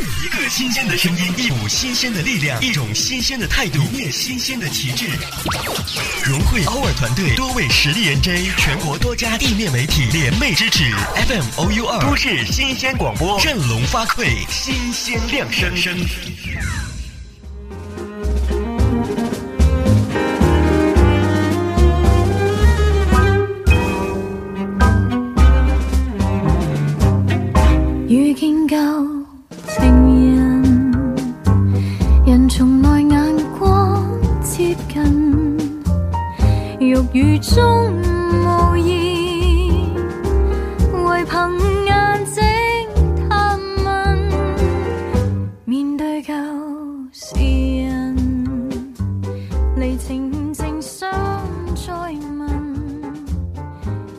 一个新鲜的声音，一股新鲜的力量，一种新鲜的态度，一面新鲜的旗帜。融汇 our 团队多位实力 NJ，全国多家地面媒体联袂支持，FM OU 二都市新鲜广播，振聋发聩，新鲜亮声声時人，離情正想再問，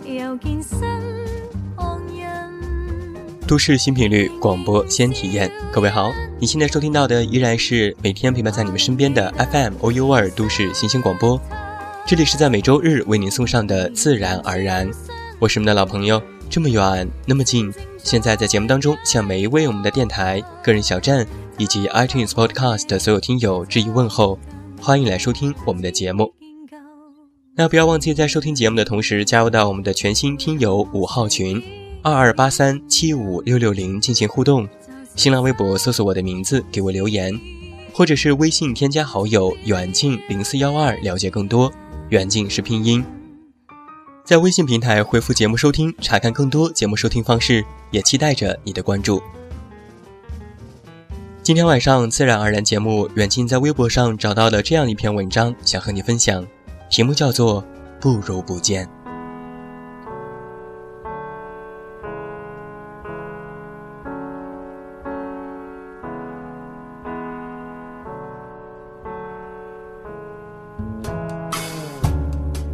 又見新旁人。都市新频率广播先体验，各位好，你现在收听到的依然是每天陪伴在你们身边的 FM OU 二都市新鲜广播，这里是在每周日为您送上的自然而然，我是你们的老朋友，这么远那么近，现在在节目当中向每一位我们的电台、个人小站以及 iTunes Podcast 所有听友致以问候，欢迎来收听我们的节目。那不要忘记在收听节目的同时加入到我们的全新听友五号群。二二八三七五六六零进行互动，新浪微博搜索我的名字给我留言，或者是微信添加好友远近零四幺二了解更多。远近是拼音，在微信平台回复节目收听，查看更多节目收听方式，也期待着你的关注。今天晚上自然而然节目，远近在微博上找到了这样一篇文章，想和你分享，题目叫做《不如不见》。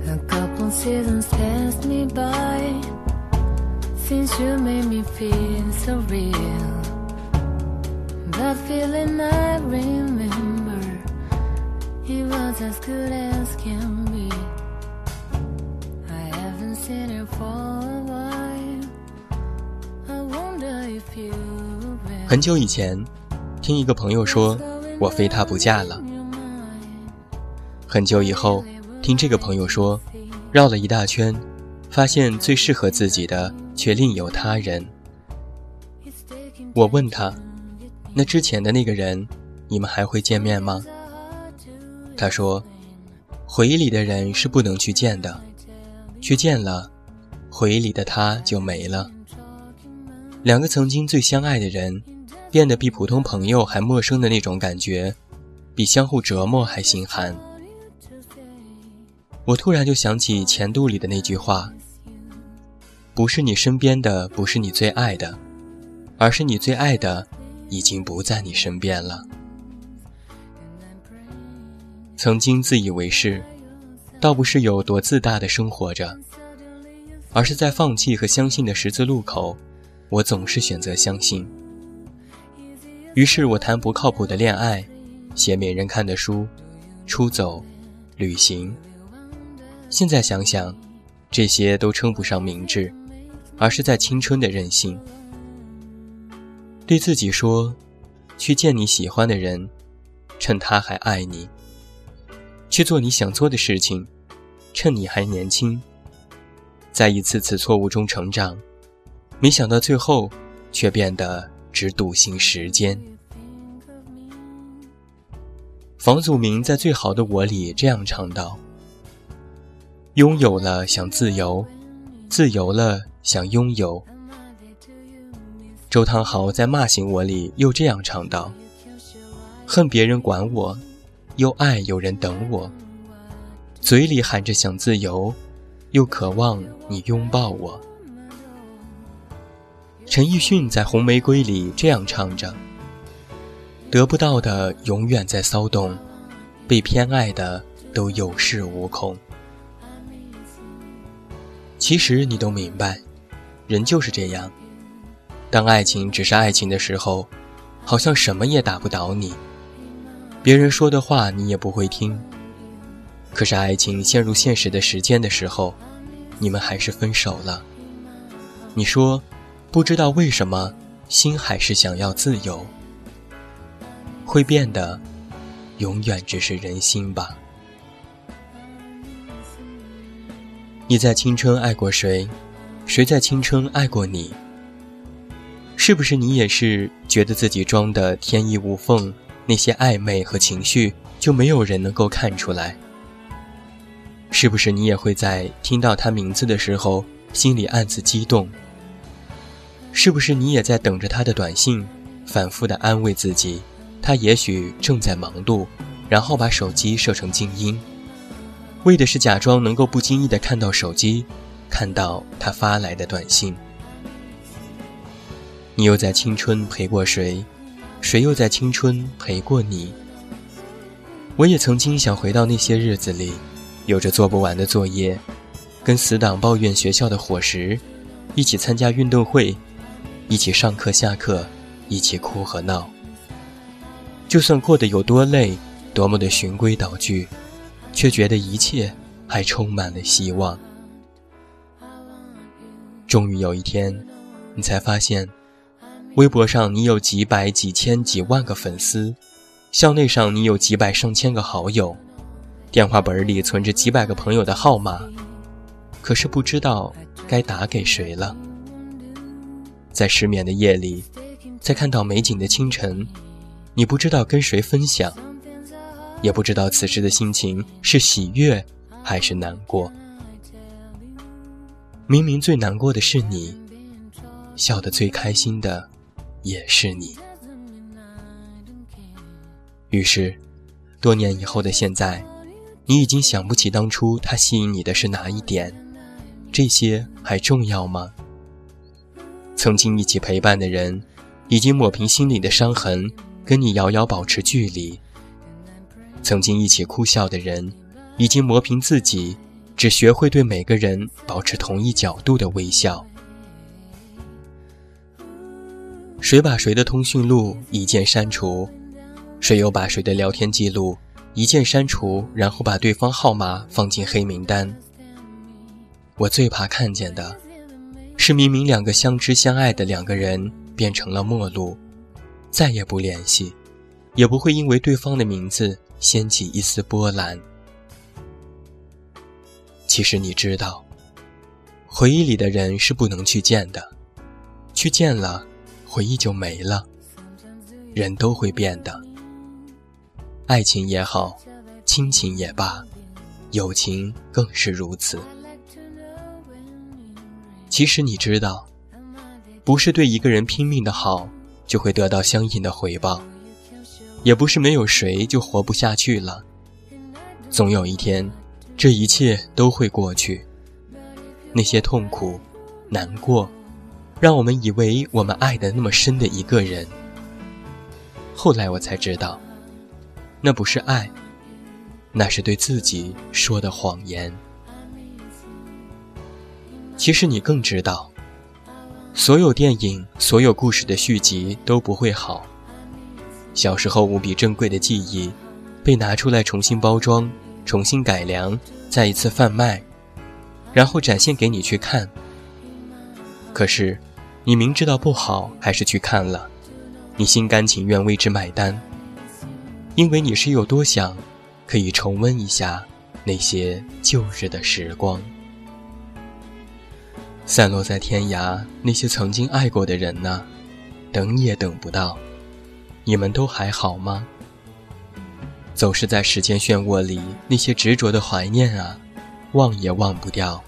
A couple seasons pass me by since you made me feel so real. Feeling I remember, it was as good as can be. I haven't seen you for a while. I wonder if you 很久以前，听一个朋友说，我非他不嫁了。很久以后，听这个朋友说，绕了一大圈，发现最适合自己的却另有他人。我问他，那之前的那个人，你们还会见面吗？他说，回忆里的人是不能去见的，去见了，回忆里的他就没了。两个曾经最相爱的人，变得比普通朋友还陌生的那种感觉，比相互折磨还心寒。我突然就想起前度里的那句话：“不是你身边的，不是你最爱的，而是你最爱的，已经不在你身边了。”曾经自以为是，倒不是有多自大的生活着，而是在放弃和相信的十字路口，我总是选择相信。于是我谈不靠谱的恋爱，写没人看的书，出走，旅行。现在想想，这些都称不上明智，而是在青春的任性。对自己说，去见你喜欢的人，趁他还爱你；去做你想做的事情，趁你还年轻。在一次次错误中成长，没想到最后，却变得只笃信时间。房祖名在《最好的我》里这样唱道。拥有了想自由，自由了想拥有。周汤豪在《骂醒我》里又这样唱道：“恨别人管我，又爱有人等我。嘴里喊着想自由，又渴望你拥抱我。”陈奕迅在《红玫瑰》里这样唱着：“得不到的永远在骚动，被偏爱的都有恃无恐。”其实你都明白，人就是这样。当爱情只是爱情的时候，好像什么也打不倒你，别人说的话你也不会听。可是爱情陷入现实的时间的时候，你们还是分手了。你说，不知道为什么，心还是想要自由。会变的，永远只是人心吧。你在青春爱过谁？谁在青春爱过你？是不是你也是觉得自己装的天衣无缝？那些暧昧和情绪就没有人能够看出来？是不是你也会在听到他名字的时候心里暗自激动？是不是你也在等着他的短信，反复的安慰自己，他也许正在忙碌，然后把手机设成静音，为的是假装能够不经意的看到手机，看到他发来的短信。你又在青春陪过谁？谁又在青春陪过你？我也曾经想回到那些日子里，有着做不完的作业，跟死党抱怨学校的伙食，一起参加运动会。一起上课下课，一起哭和闹。就算过得有多累，多么的循规蹈矩，却觉得一切还充满了希望。终于有一天，你才发现，微博上你有几百、几千、几万个粉丝，校内上你有几百上千个好友，电话本里存着几百个朋友的号码，可是不知道该打给谁了。在失眠的夜里，在看到美景的清晨，你不知道跟谁分享，也不知道此时的心情是喜悦还是难过。明明最难过的是你，笑得最开心的也是你。于是，多年以后的现在，你已经想不起当初他吸引你的是哪一点，这些还重要吗？曾经一起陪伴的人，已经抹平心里的伤痕，跟你遥遥保持距离。曾经一起哭笑的人，已经磨平自己，只学会对每个人保持同一角度的微笑。谁把谁的通讯录一键删除？谁又把谁的聊天记录一键删除，然后把对方号码放进黑名单？我最怕看见的。是明明两个相知相爱的两个人变成了陌路，再也不联系，也不会因为对方的名字掀起一丝波澜。其实你知道，回忆里的人是不能去见的，去见了，回忆就没了。人都会变的，爱情也好，亲情也罢，友情更是如此。其实你知道，不是对一个人拼命的好就会得到相应的回报，也不是没有谁就活不下去了。总有一天，这一切都会过去。那些痛苦、难过，让我们以为我们爱的那么深的一个人，后来我才知道，那不是爱，那是对自己说的谎言。其实你更知道，所有电影、所有故事的续集都不会好。小时候无比珍贵的记忆，被拿出来重新包装、重新改良、再一次贩卖，然后展现给你去看。可是，你明知道不好，还是去看了，你心甘情愿为之买单，因为你是有多想，可以重温一下那些旧日的时光。散落在天涯，那些曾经爱过的人呢？等也等不到，你们都还好吗？总是在时间漩涡里，那些执着的怀念啊，忘也忘不掉，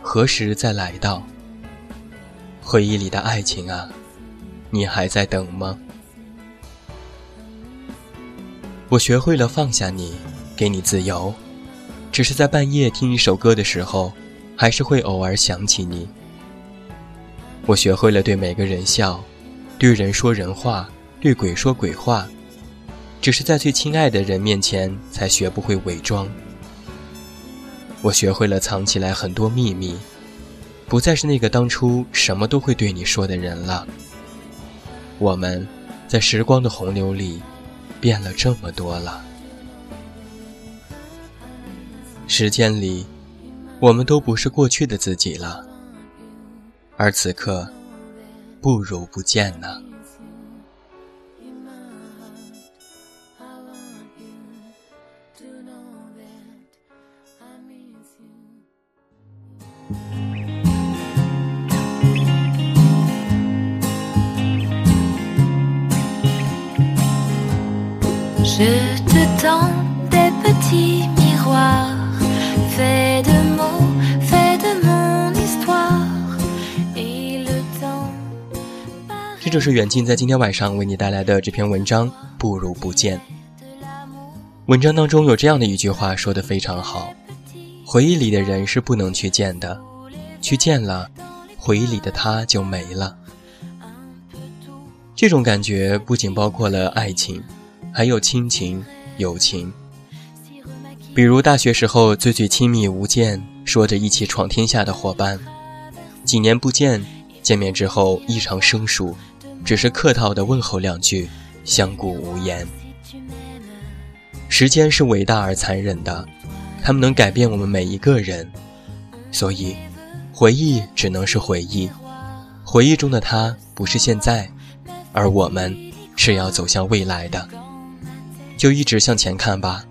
何时再来到？回忆里的爱情啊，你还在等吗？我学会了放下你，给你自由，只是在半夜听一首歌的时候。还是会偶尔想起你。我学会了对每个人笑，对人说人话，对鬼说鬼话，只是在最亲爱的人面前才学不会伪装。我学会了藏起来很多秘密，不再是那个当初什么都会对你说的人了。我们在时光的洪流里变了这么多了。时间里，我们都不是过去的自己了。而此刻，不如不见呢？To the tone that the tea me walk，furthermore，furthermore，is far。这就是远近在今天晚上为你带来的这篇文章《不如不见》。文章当中有这样的一句话说的非常好：回忆里的人是不能去见的，去见了，回忆里的他就没了。这种感觉不仅包括了爱情，还有亲情、友情。比如大学时候最最亲密无间，说着一起闯天下的伙伴，几年不见，见面之后异常生疏，只是客套的问候两句，相顾无言。时间是伟大而残忍的，他们能改变我们每一个人，所以，回忆只能是回忆，回忆中的他不是现在，而我们是要走向未来的，就一直向前看吧。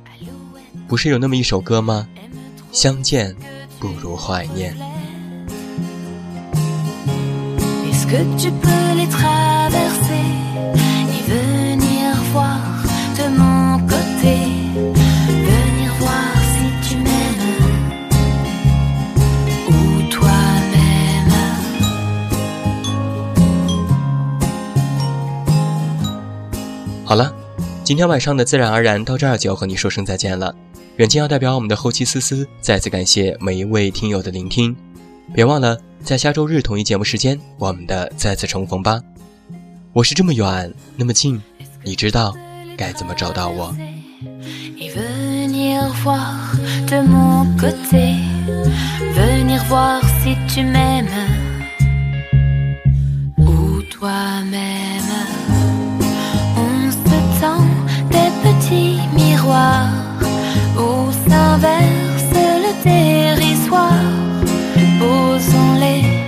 不是有那么一首歌吗？相见不如怀念。好了，今天晚上的自然而然到这儿就要和你说声再见了。远近要代表我们的后期思思再次感谢每一位听友的聆听，别忘了在下周日同一节目时间我们的再次重逢吧。我是这么远那么近，你知道该怎么找到我。petit miroir où s'inverse le territoire. Posons les